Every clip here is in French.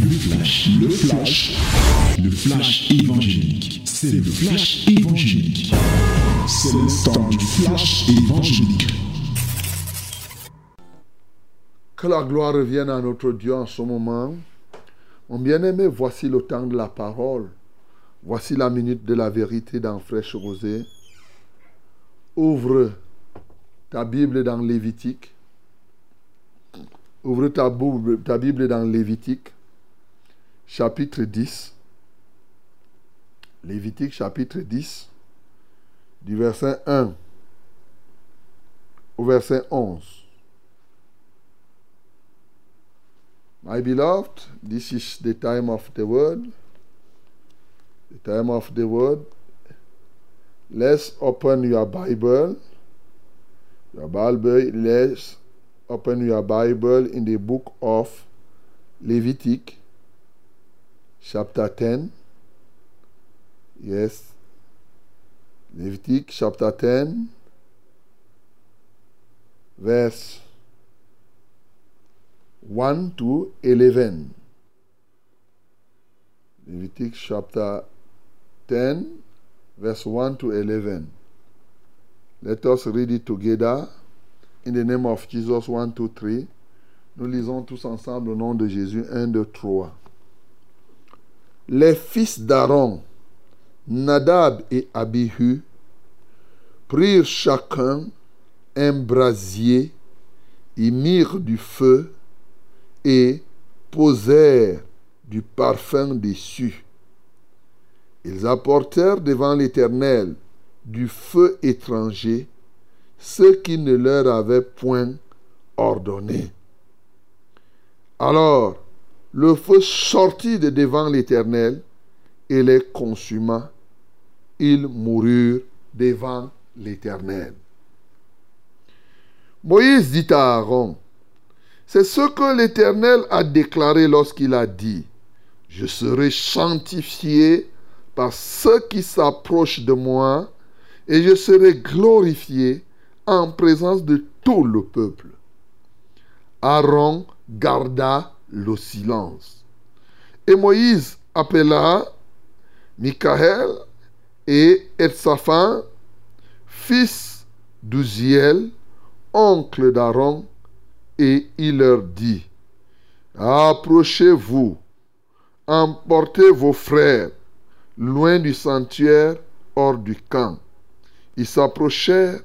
Le flash, le flash, le flash évangélique. C'est le flash évangélique. C'est le temps du flash évangélique. Que la gloire revienne à notre Dieu en ce moment. Mon bien-aimé, voici le temps de la parole. Voici la minute de la vérité dans Fraîche Rosée. Ouvre ta Bible dans Lévitique. Ouvre ta, ta Bible dans Lévitique, chapitre 10. Lévitique, chapitre 10, du verset 1 au verset 11. My beloved, this is the time of the word. The time of the word. Let's open your Bible. Your Bible, let's open your Bible in the book of Levitic, chapter 10. Yes. Levitic, chapter 10, verse 1 to 11. Levitic chapter 10, verse 1 to 11. Let us read it together. In the name of Jesus, 1, 2, 3. Nous lisons tous ensemble au nom de Jésus, 1, 2, 3. Les fils d'Aaron, Nadab et Abihu, prirent chacun un brasier, y mirent du feu et posèrent du parfum dessus. Ils apportèrent devant l'Éternel du feu étranger, ce qui ne leur avait point ordonné. Alors le feu sortit de devant l'Éternel et les consuma. Ils moururent devant l'Éternel. Moïse dit à Aaron, c'est ce que l'Éternel a déclaré lorsqu'il a dit, je serai sanctifié par ceux qui s'approchent de moi et je serai glorifié en présence de tout le peuple. Aaron garda le silence. Et Moïse appela Michael et Etzaphan, fils d'Uziel, oncle d'Aaron, et il leur dit, Approchez-vous, emportez vos frères loin du sanctuaire, hors du camp. Ils s'approchèrent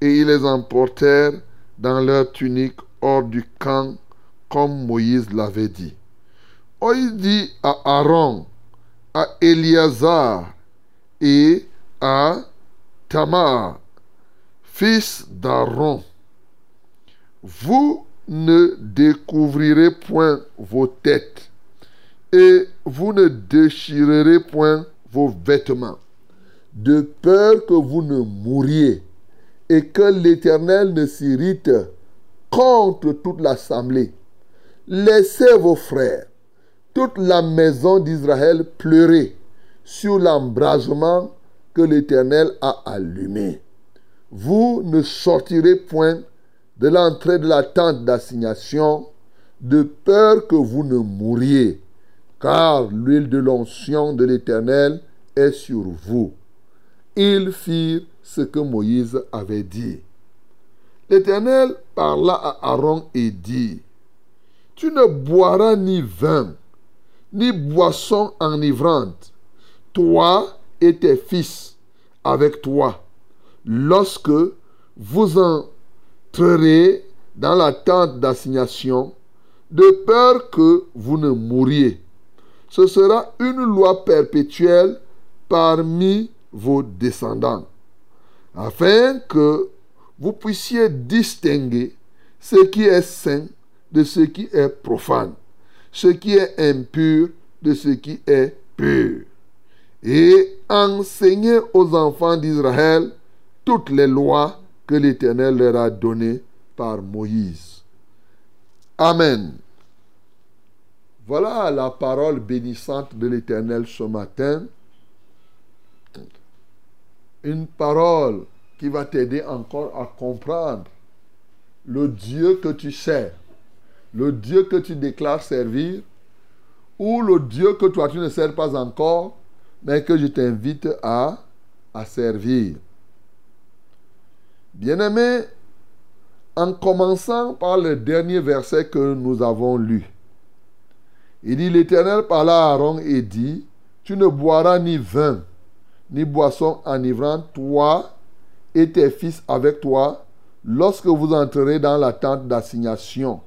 et ils les emportèrent dans leur tunique hors du camp, comme Moïse l'avait dit. Moïse dit à Aaron, à Éliazar et à Tamar, fils d'Aaron, vous ne découvrirez point vos têtes et vous ne déchirerez point vos vêtements, de peur que vous ne mouriez et que l'Éternel ne s'irrite contre toute l'assemblée. Laissez vos frères, toute la maison d'Israël pleurer sur l'embrasement que l'Éternel a allumé. Vous ne sortirez point de l'entrée de la tente d'assignation de peur que vous ne mouriez, car l'huile de l'onction de l'Éternel est sur vous. Ils firent ce que Moïse avait dit. L'Éternel parla à Aaron et dit, Tu ne boiras ni vin, ni boisson enivrante, toi et tes fils avec toi, lorsque vous entrerez dans la tente d'assignation, de peur que vous ne mouriez. Ce sera une loi perpétuelle parmi vos descendants, afin que vous puissiez distinguer ce qui est saint de ce qui est profane, ce qui est impur de ce qui est pur, et enseigner aux enfants d'Israël toutes les lois que l'Éternel leur a données par Moïse. Amen. Voilà la parole bénissante de l'Éternel ce matin. Une parole qui va t'aider encore à comprendre le Dieu que tu sers, le Dieu que tu déclares servir, ou le Dieu que toi tu ne sers pas encore, mais que je t'invite à, à servir. Bien-aimé, en commençant par le dernier verset que nous avons lu, il dit, l'Éternel parla à Aaron et dit, tu ne boiras ni vin, ni boisson enivrante, toi et tes fils avec toi, lorsque vous entrerez dans la tente d'assignation,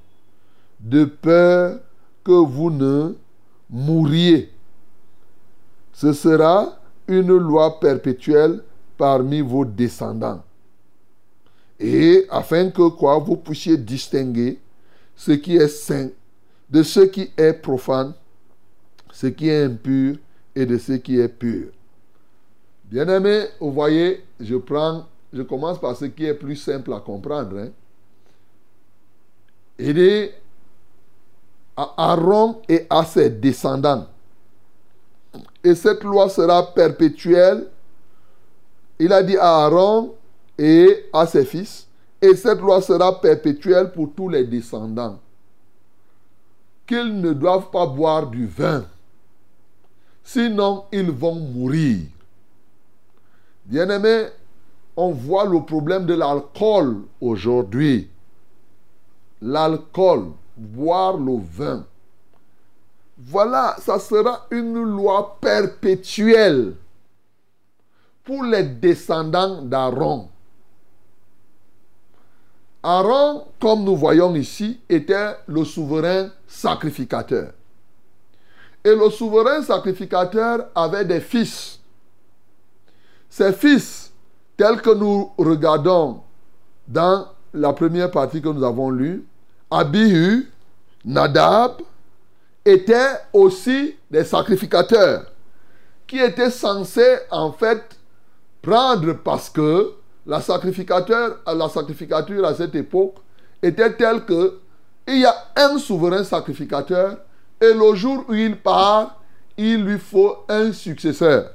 de peur que vous ne mouriez. Ce sera une loi perpétuelle parmi vos descendants. Et afin que vous puissiez distinguer ce qui est saint de ce qui est profane, ce qui est impur et de ce qui est pur. Bien-aimé, vous voyez, je commence par ce qui est plus simple à comprendre. Hein. À Aaron et à ses descendants. Et cette loi sera perpétuelle. Il a dit à Aaron et à ses fils. Et cette loi sera perpétuelle pour tous les descendants qu'ils ne doivent pas boire du vin. Sinon, ils vont mourir. Bien-aimés, on voit le problème de l'alcool aujourd'hui. L'alcool, boire le vin. Voilà, ça sera une loi perpétuelle pour les descendants d'Aaron. Aaron, comme nous voyons ici, était le souverain sacrificateur. Et le souverain sacrificateur avait des fils. Ces fils, tels que nous regardons dans la première partie que nous avons lue, Abihu, Nadab, étaient aussi des sacrificateurs qui étaient censés en fait prendre parce que la, sacrificateur, la sacrificature à cette époque était telle que il y a un souverain sacrificateur et le jour où il part, il lui faut un successeur.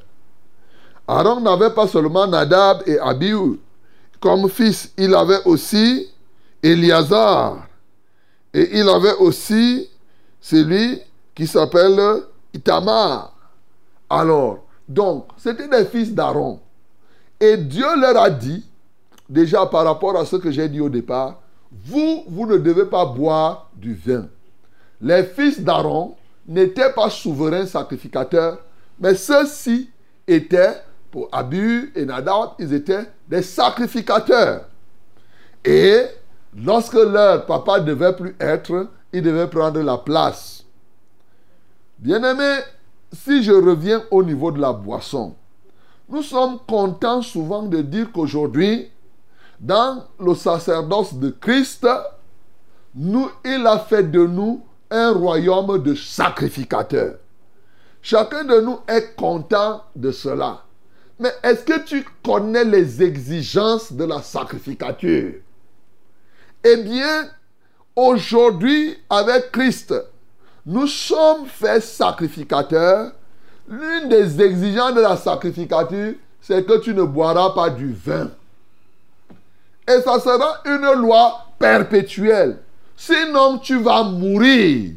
Aaron n'avait pas seulement Nadab et Abihu comme fils, il avait aussi Eliazar et il avait aussi celui qui s'appelle Itamar. Alors, donc, c'était des fils d'Aaron. Et Dieu leur a dit, déjà par rapport à ce que j'ai dit au départ, vous, vous ne devez pas boire du vin. Les fils d'Aaron n'étaient pas souverains sacrificateurs, mais ceux-ci étaient, pour Abu et Nadab, ils étaient des sacrificateurs. Et lorsque leur papa ne devait plus être, ils devaient prendre la place. Bien-aimé, si je reviens au niveau de la boisson, nous sommes contents souvent de dire qu'aujourd'hui, dans le sacerdoce de Christ, il a fait de nous un royaume de sacrificateurs. Chacun de nous est content de cela. Mais est-ce que tu connais les exigences de la sacrificature? Eh bien, aujourd'hui, avec Christ, nous sommes faits sacrificateurs L'une des exigences de la sacrificature, c'est que tu ne boiras pas du vin. Et ça sera une loi perpétuelle. Sinon, tu vas mourir.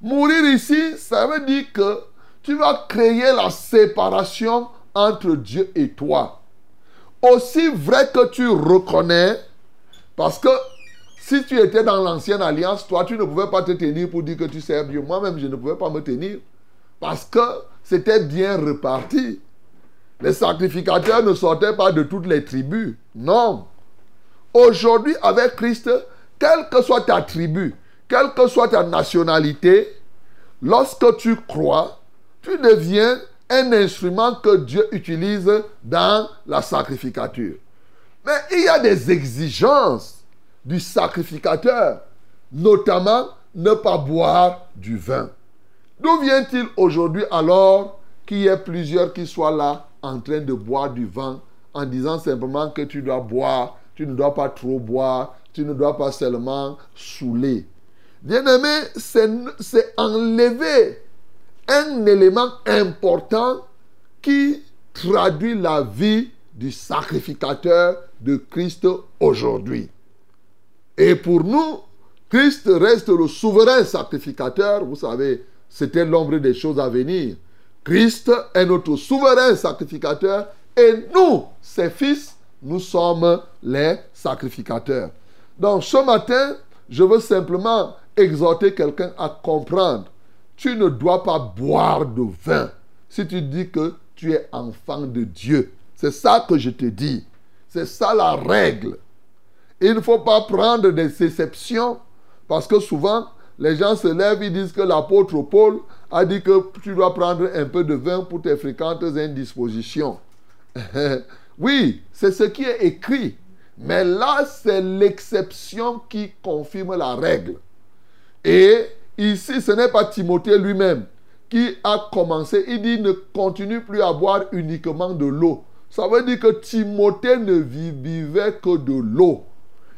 Mourir ici, ça veut dire que tu vas créer la séparation entre Dieu et toi. Aussi vrai que tu reconnais, parce que si tu étais dans l'ancienne alliance, toi, tu ne pouvais pas te tenir pour dire que tu sers Dieu. Moi-même, je ne pouvais pas me tenir. Parce que c'était bien reparti. Les sacrificateurs ne sortaient pas de toutes les tribus. Non. Aujourd'hui, avec Christ, quelle que soit ta tribu, quelle que soit ta nationalité, lorsque tu crois, tu deviens un instrument que Dieu utilise dans la sacrificature. Mais il y a des exigences du sacrificateur, notamment ne pas boire du vin. D'où vient-il aujourd'hui alors qu'il y ait plusieurs qui soient là en train de boire du vin en disant simplement que tu dois boire, tu ne dois pas trop boire, tu ne dois pas seulement saouler? Bien-aimé, c'est enlever un élément important qui traduit la vie du sacrificateur de Christ aujourd'hui. Et pour nous, Christ reste le souverain sacrificateur. Vous savez, c'était l'ombre des choses à venir. Christ est notre souverain sacrificateur et nous, ses fils, nous sommes les sacrificateurs. Donc ce matin, je veux simplement exhorter quelqu'un à comprendre. Tu ne dois pas boire de vin si tu dis que tu es enfant de Dieu. C'est ça que je te dis. C'est ça la règle. Il ne faut pas prendre des exceptions parce que souvent, les gens se lèvent, ils disent que l'apôtre Paul a dit que tu dois prendre un peu de vin pour tes fréquentes indispositions. oui, c'est ce qui est écrit. Mais là, c'est l'exception qui confirme la règle. Et ici, ce n'est pas Timothée lui-même qui a commencé. Il dit ne continue plus à boire uniquement de l'eau. Ça veut dire que Timothée ne vivait que de l'eau.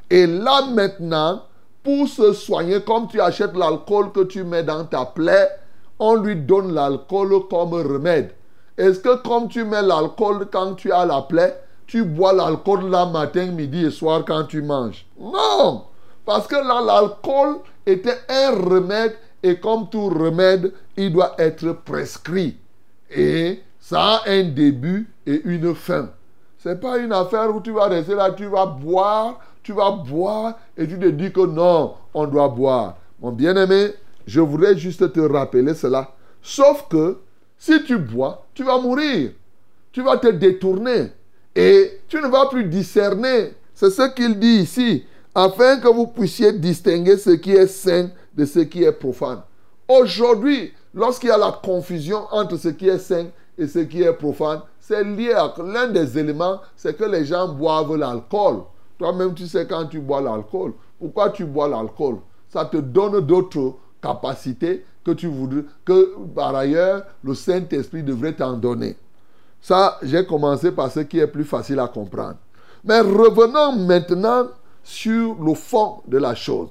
Et là maintenant, pour se soigner, comme tu achètes l'alcool que tu mets dans ta plaie, on lui donne l'alcool comme remède. Est-ce que comme tu mets l'alcool quand tu as la plaie, tu bois l'alcool là matin, midi et soir quand tu manges? Non Parce que là, l'alcool était un remède et comme tout remède, il doit être prescrit. Et ça a un début et une fin. Ce n'est pas une affaire où tu vas rester là, tu vas boire, tu vas boire et tu te dis que non, on doit boire. Mon bien-aimé, je voudrais juste te rappeler cela. Sauf que si tu bois, tu vas mourir. Tu vas te détourner. Et tu ne vas plus discerner. C'est ce qu'il dit ici. Afin que vous puissiez distinguer ce qui est saint de ce qui est profane. Aujourd'hui, lorsqu'il y a la confusion entre ce qui est saint et ce qui est profane, c'est lié à l'un des éléments, c'est que les gens boivent l'alcool. Toi-même, tu sais quand tu bois l'alcool. Pourquoi tu bois l'alcool? Ça te donne d'autres capacités que tu voudrais, que par ailleurs, le Saint-Esprit devrait t'en donner. Ça, j'ai commencé par ce qui est plus facile à comprendre. Mais revenons maintenant sur le fond de la chose.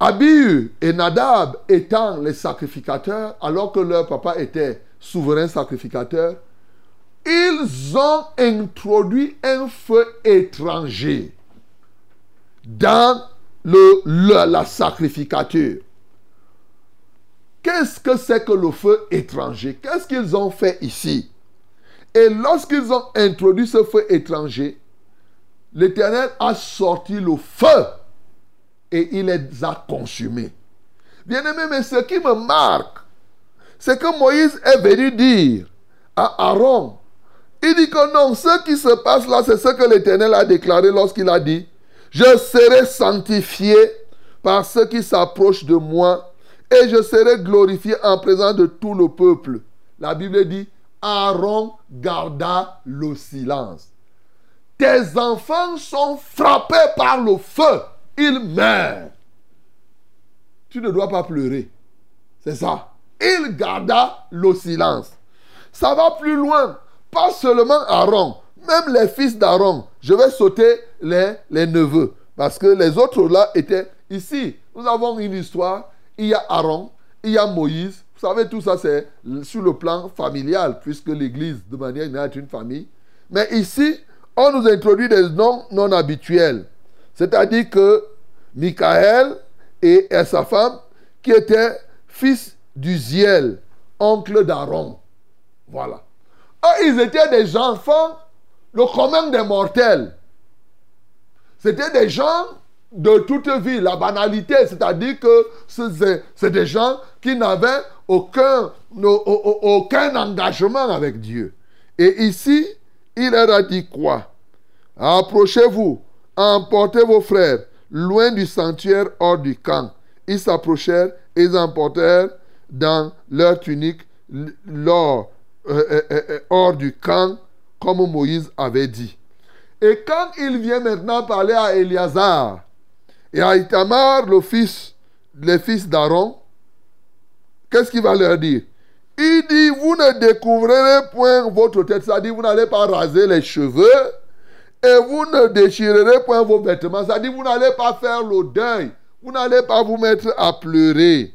Abihu et Nadab étant les sacrificateurs, alors que leur papa était souverain sacrificateur, ils ont introduit un feu étranger dans le, la sacrificature. Qu'est-ce que c'est que le feu étranger? Qu'est-ce qu'ils ont fait ici? Et lorsqu'ils ont introduit ce feu étranger, l'Éternel a sorti le feu et il les a consumés. Bien-aimé, mais ce qui me marque, c'est que Moïse est venu dire à Aaron, il dit que non, ce qui se passe là, c'est ce que l'Éternel a déclaré lorsqu'il a dit, je serai sanctifié par ceux qui s'approchent de moi et je serai glorifié en présence de tout le peuple. La Bible dit, Aaron garda le silence. Tes enfants sont frappés par le feu, ils meurent. Tu ne dois pas pleurer. C'est ça. Il garda le silence. Ça va plus loin. Pas seulement Aaron, même les fils d'Aaron. Je vais sauter les, neveux. Parce que les autres là étaient ici. Nous avons une histoire il y a Aaron, il y a Moïse. Vous savez, tout ça, c'est sur le plan familial, puisque l'Église, de manière générale, est une famille. Mais ici, on nous introduit des noms non habituels. C'est-à-dire que Michael et, sa femme, qui étaient fils d'Uziel, oncle d'Aaron. Voilà. ils étaient des enfants, le commun des mortels. C'était des gens de toute vie, la banalité, c'est-à-dire que c'est des gens qui n'avaient aucun, aucun engagement avec Dieu. Et ici, il leur a dit quoi? Approchez-vous, emportez vos frères loin du sanctuaire hors du camp. Ils s'approchèrent et ils emportèrent dans leur tunique euh, euh, euh, hors du camp, comme Moïse avait dit. Et quand il vient maintenant parler à Éliazar, et à Itamar, le les fils d'Aaron, qu'est-ce qu'il va leur dire? Il dit, vous ne découvrirez point votre tête, c'est-à-dire vous n'allez pas raser les cheveux et vous ne déchirerez point vos vêtements, c'est-à-dire vous n'allez pas faire le deuil, vous n'allez pas vous mettre à pleurer.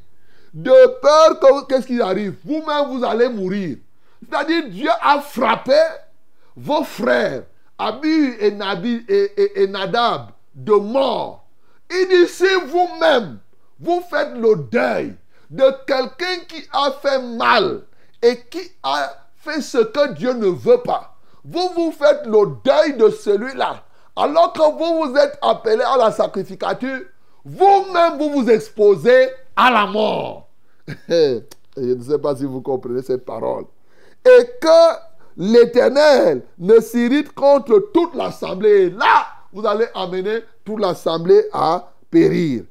De peur que, qu'est-ce qui arrive? Vous-même, vous allez mourir. C'est-à-dire, Dieu a frappé vos frères, Nabi, et Nadab, de mort. Il dit, si vous-même, vous faites le deuil de quelqu'un qui a fait mal et qui a fait ce que Dieu ne veut pas, vous vous faites le deuil de celui-là, alors que vous vous êtes appelé à la sacrificature, vous-même vous vous exposez à la mort. Je ne sais pas si vous comprenez cette parole. Et que l'Éternel ne s'irrite contre toute l'assemblée. Là, vous allez amener toute l'assemblée à périr.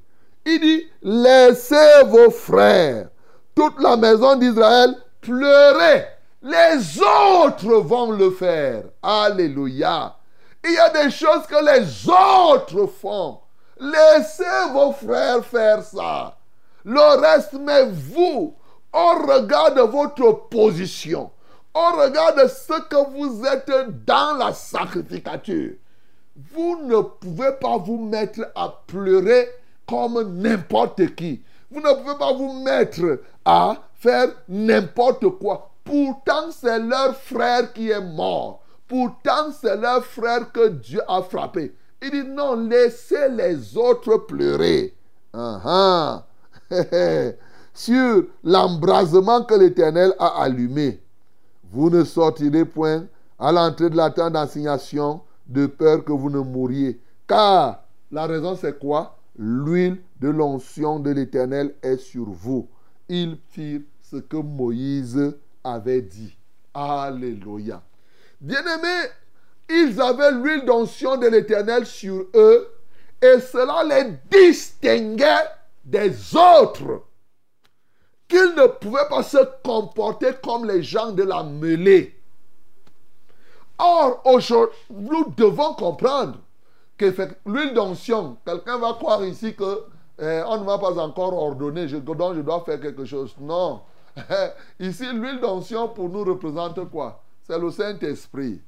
Il dit, laissez vos frères, toute la maison d'Israël, pleurer. Les autres vont le faire. Alléluia. Il y a des choses que les autres font. Laissez vos frères faire ça. Le reste, mais vous, on regarde votre position. On regarde ce que vous êtes dans la sacrificature. Vous ne pouvez pas vous mettre à pleurer comme n'importe qui. Vous ne pouvez pas vous mettre à faire n'importe quoi. Pourtant, c'est leur frère qui est mort. Pourtant, c'est leur frère que Dieu a frappé. Il dit non, laissez les autres pleurer. Uh Sur l'embrasement que l'Éternel a allumé, vous ne sortirez point à l'entrée de la tente d'assignation de peur que vous ne mouriez. Car la raison c'est quoi? L'huile de l'onction de l'Éternel est sur vous. Ils firent ce que Moïse avait dit. Alléluia. Bien-aimés, ils avaient l'huile d'onction de l'Éternel sur eux et cela les distinguait des autres. Qu'ils ne pouvaient pas se comporter comme les gens de la mêlée. Or, aujourd'hui, nous devons comprendre que l'huile d'onction, quelqu'un va croire ici que eh, on ne m'a pas encore ordonné, je, donc je dois faire quelque chose. Non. ici, l'huile d'onction pour nous représente quoi? C'est le Saint-Esprit.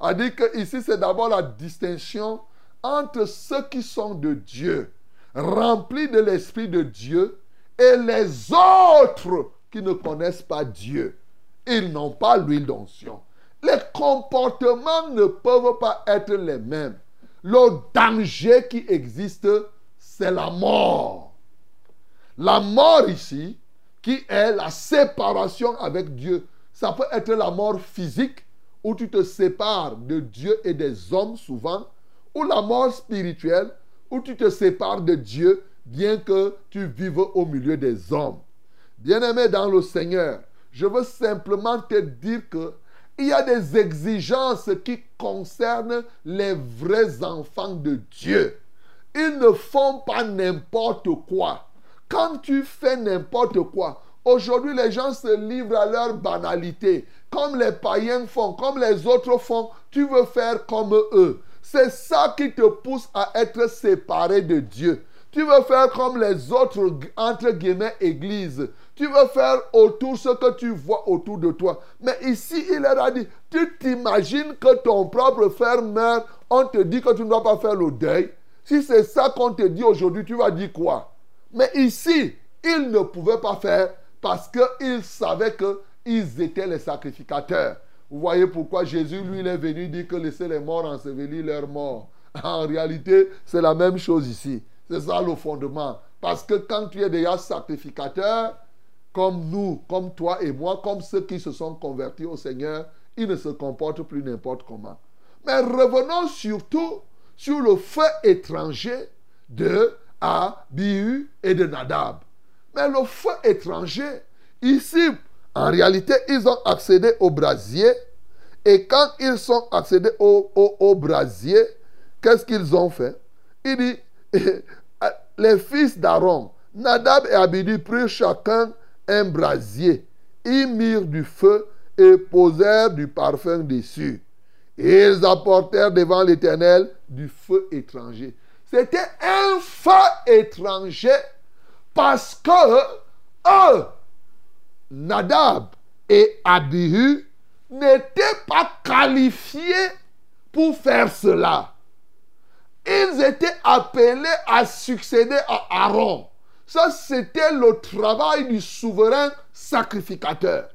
A dit que ici, c'est d'abord la distinction entre ceux qui sont de Dieu, remplis de l'Esprit de Dieu, et les autres qui ne connaissent pas Dieu. Ils n'ont pas l'huile d'onction. Les comportements ne peuvent pas être les mêmes. Le danger qui existe, c'est la mort. La mort ici, qui est la séparation avec Dieu. Ça peut être la mort physique, où tu te sépares de Dieu et des hommes souvent, ou la mort spirituelle, où tu te sépares de Dieu, bien que tu vives au milieu des hommes. Bien-aimé dans le Seigneur, je veux simplement te dire que il y a des exigences qui concernent les vrais enfants de Dieu. Ils ne font pas n'importe quoi. Quand tu fais n'importe quoi, aujourd'hui les gens se livrent à leur banalité. Comme les païens font, comme les autres font, tu veux faire comme eux. C'est ça qui te pousse à être séparé de Dieu. Tu veux faire comme les autres, entre guillemets, églises. Tu veux faire autour ce que tu vois autour de toi. Mais ici, il leur a dit, tu t'imagines que ton propre frère meurt, on te dit que tu ne dois pas faire le deuil? Si c'est ça qu'on te dit aujourd'hui, tu vas dire quoi? Mais ici, ils ne pouvaient pas faire parce qu'ils savaient qu'ils étaient les sacrificateurs. Vous voyez pourquoi Jésus, lui, il est venu dire que laisser les morts ensevelir leurs morts. En réalité, c'est la même chose ici. C'est ça le fondement. Parce que quand tu es déjà sacrificateur, comme nous, comme toi et moi, comme ceux qui se sont convertis au Seigneur, ils ne se comportent plus n'importe comment. Mais revenons surtout sur le feu étranger de Abihu et de Nadab. Mais le feu étranger, ici, en réalité, ils ont accédé au brasier. Et quand ils sont accédés au, brasier, qu'est-ce qu'ils ont fait? Il dit, les fils d'Aaron, Nadab et Abihu prirent chacun un brasier. Ils mirent du feu et posèrent du parfum dessus. Ils apportèrent devant l'Éternel du feu étranger. C'était un feu étranger parce que eux, Nadab et Abihu n'étaient pas qualifiés pour faire cela. Ils étaient appelés à succéder à Aaron. Ça, c'était le travail du souverain sacrificateur.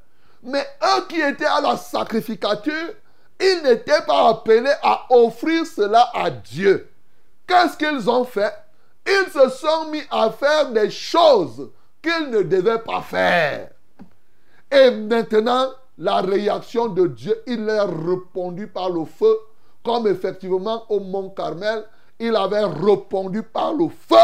Mais eux qui étaient à la sacrificature, ils n'étaient pas appelés à offrir cela à Dieu. Qu'est-ce qu'ils ont fait? Ils se sont mis à faire des choses qu'ils ne devaient pas faire. Et maintenant, la réaction de Dieu, il a répondu par le feu, comme effectivement au mont Carmel, il avait répondu par le feu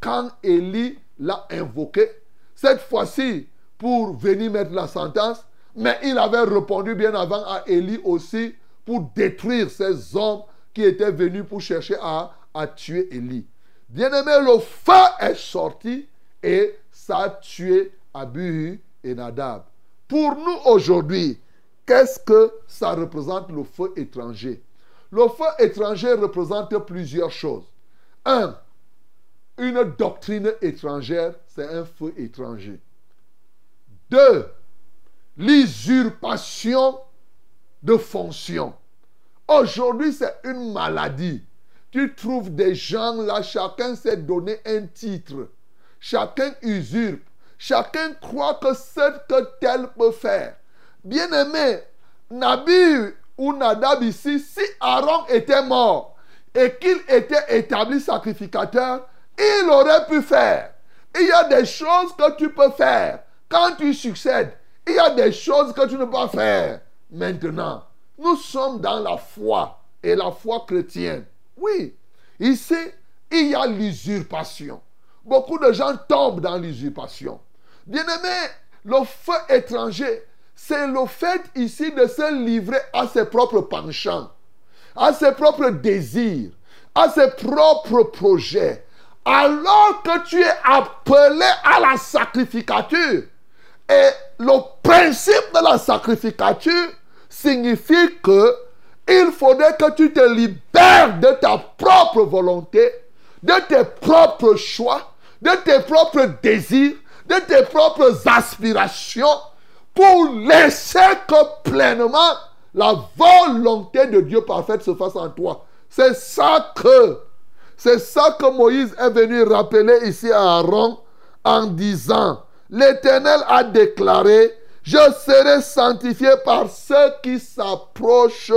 quand Élie l'a invoqué. Cette fois-ci, pour venir mettre la sentence, mais il avait répondu bien avant à Élie aussi pour détruire ces hommes qui étaient venus pour chercher à, à tuer Élie. Bien-aimé, le feu est sorti et ça a tué Abu et Nadab. Pour nous aujourd'hui, qu'est-ce que ça représente le feu étranger? Le feu étranger représente plusieurs choses. Un, une doctrine étrangère, c'est un feu étranger. Deux, l'usurpation de fonction. Aujourd'hui, c'est une maladie. Tu trouves des gens là, chacun s'est donné un titre. Chacun usurpe. Chacun croit que ce que tel peut faire. Bien-aimé, Nabi ou Nadab ici, si Aaron était mort et qu'il était établi sacrificateur, il aurait pu faire. Il y a des choses que tu peux faire quand tu succèdes. Il y a des choses que tu ne peux pas faire maintenant. Nous sommes dans la foi et la foi chrétienne. Oui, ici, il y a l'usurpation. Beaucoup de gens tombent dans l'usurpation. Bien-aimé, le feu étranger, c'est le fait ici de se livrer à ses propres penchants, à ses propres désirs, à ses propres projets. Alors que tu es appelé à la sacrificature. Et le principe de la sacrificature signifie que il faudrait que tu te libères de ta propre volonté, de tes propres choix, de tes propres désirs, de tes propres aspirations pour laisser que pleinement la volonté de Dieu parfaite se fasse en toi. C'est ça que, c'est ça que Moïse est venu rappeler ici à Aaron en disant, l'Éternel a déclaré, je serai sanctifié par ceux qui s'approchent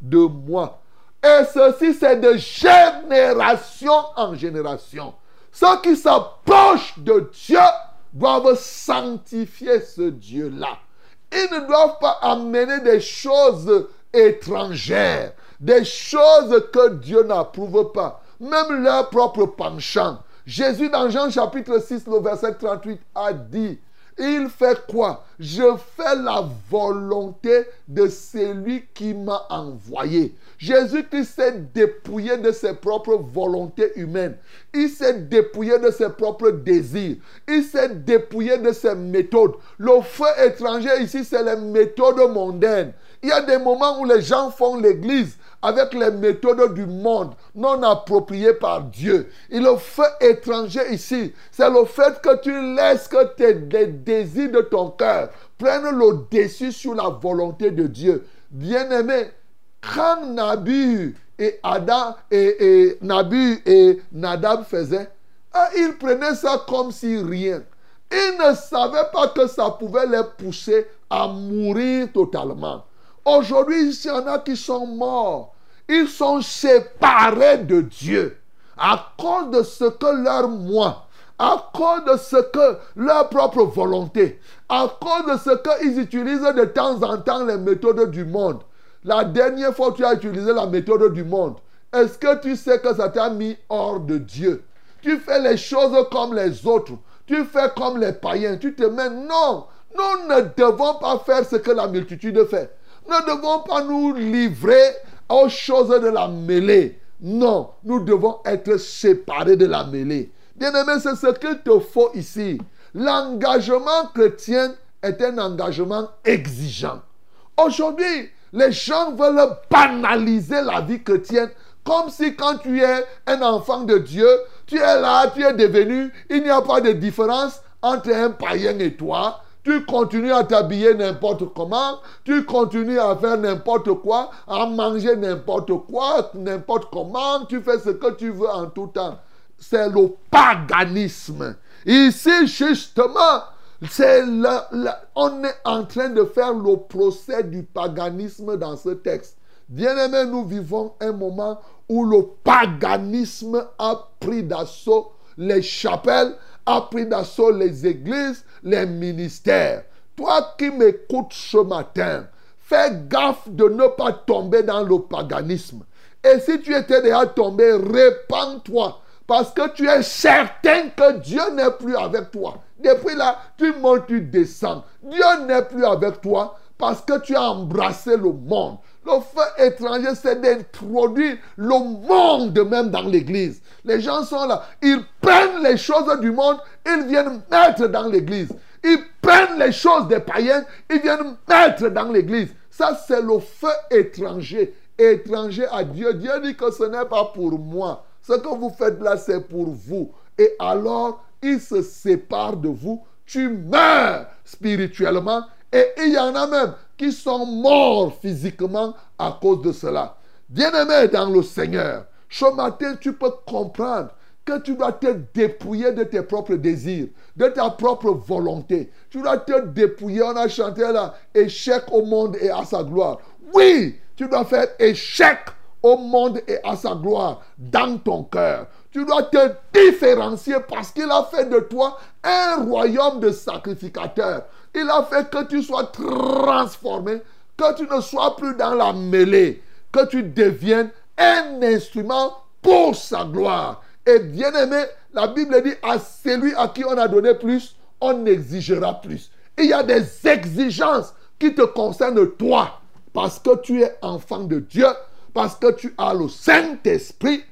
de moi. Et ceci, c'est de génération en génération. Ceux qui s'approchent de Dieu doivent sanctifier ce Dieu-là. Ils ne doivent pas amener des choses étrangères, des choses que Dieu n'approuve pas, même leur propre penchant. Jésus dans Jean chapitre 6, le verset 38 a dit, il fait quoi? Je fais la volonté de celui qui m'a envoyé. Jésus-Christ s'est dépouillé de ses propres volontés humaines. Il s'est dépouillé de ses propres désirs. Il s'est dépouillé de ses méthodes. Le feu étranger ici, c'est les méthodes mondaines. Il y a des moments où les gens font l'église avec les méthodes du monde non appropriées par Dieu. Et le feu étranger ici, c'est le fait que tu laisses que tes désirs de ton cœur prennent le dessus sur la volonté de Dieu. Bien-aimé, quand Nabi et Adam et, Nabi et Nadab faisaient, ah, ils prenaient ça comme si rien. Ils ne savaient pas que ça pouvait les pousser à mourir totalement. Aujourd'hui, il y en a qui sont morts. Ils sont séparés de Dieu à cause de ce que leur moi, à cause de ce que leur propre volonté, à cause de ce qu'ils utilisent de temps en temps les méthodes du monde. La dernière fois que tu as utilisé la méthode du monde, est-ce que tu sais que ça t'a mis hors de Dieu? Tu fais les choses comme les autres. Tu fais comme les païens. Tu te mets. Non, nous ne devons pas faire ce que la multitude fait. Nous ne devons pas nous livrer aux choses de la mêlée. Non, nous devons être séparés de la mêlée. Bien-aimé, c'est ce qu'il te faut ici. L'engagement chrétien est un engagement exigeant. Aujourd'hui, les gens veulent banaliser la vie chrétienne comme si quand tu es un enfant de Dieu, tu es là, tu es devenu, il n'y a pas de différence entre un païen et toi. Tu continues à t'habiller n'importe comment, tu continues à faire n'importe quoi, à manger n'importe quoi, n'importe comment, tu fais ce que tu veux en tout temps. C'est le paganisme. Ici, justement, c'est on est en train de faire le procès du paganisme dans ce texte. Bien-aimés, nous vivons un moment où le paganisme a pris d'assaut les chapelles, a pris d'assaut les églises, les ministères. Toi qui m'écoutes ce matin, fais gaffe de ne pas tomber dans le paganisme. Et si tu étais déjà tombé, répands-toi. Parce que tu es certain que Dieu n'est plus avec toi. Depuis là, tu montes, tu descends. Dieu n'est plus avec toi parce que tu as embrassé le monde. Le feu étranger, c'est d'introduire le monde même dans l'église. Les gens sont là, ils prennent les choses du monde, ils viennent mettre dans l'église. Ils prennent les choses des païens, ils viennent mettre dans l'église. Ça, c'est le feu étranger. Étranger à Dieu. Dieu dit que ce n'est pas pour moi. Ce que vous faites là, c'est pour vous. Et alors, il se sépare de vous. Tu meurs spirituellement. Et il y en a même qui sont morts physiquement à cause de cela. Bien-aimé dans le Seigneur, ce matin, tu peux comprendre que tu dois te dépouiller de tes propres désirs, de ta propre volonté. Tu dois te dépouiller. On a chanté là, échec au monde et à sa gloire. Oui, tu dois faire échec au monde et à sa gloire dans ton cœur. Tu dois te différencier parce qu'il a fait de toi un royaume de sacrificateurs. Il a fait que tu sois transformé, que tu ne sois plus dans la mêlée, que tu deviennes un instrument pour sa gloire. Et bien aimé, la Bible dit à celui à qui on a donné plus, on exigera plus. Il y a des exigences qui te concernent toi, parce que tu es enfant de Dieu, parce que tu as le Saint-Esprit.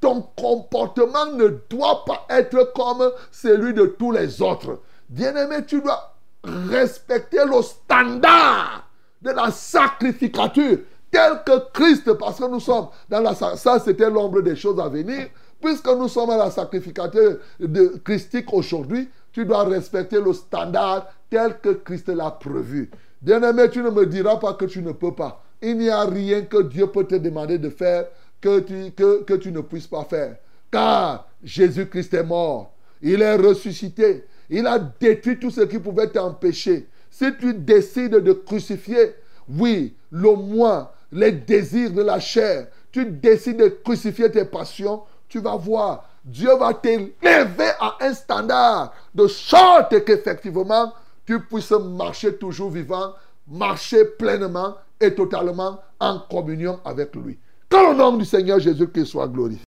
Ton comportement ne doit pas être comme celui de tous les autres. Bien-aimé, tu dois respecter le standard de la sacrificature tel que Christ, parce que nous sommes dans la... Ça, c'était l'ombre des choses à venir. Puisque nous sommes à la sacrificateur de christique aujourd'hui, tu dois respecter le standard tel que Christ l'a prévu. Bien-aimé, tu ne me diras pas que tu ne peux pas. Il n'y a rien que Dieu peut te demander de faire que tu, que tu ne puisses pas faire. Car Jésus-Christ est mort. Il est ressuscité. Il a détruit tout ce qui pouvait t'empêcher. Si tu décides de crucifier, oui, le moi, les désirs de la chair, tu décides de crucifier tes passions, tu vas voir, Dieu va t'élever à un standard de sorte qu'effectivement, tu puisses marcher toujours vivant, marcher pleinement et totalement en communion avec lui. Que le nom du Seigneur Jésus-Christ soit glorifié.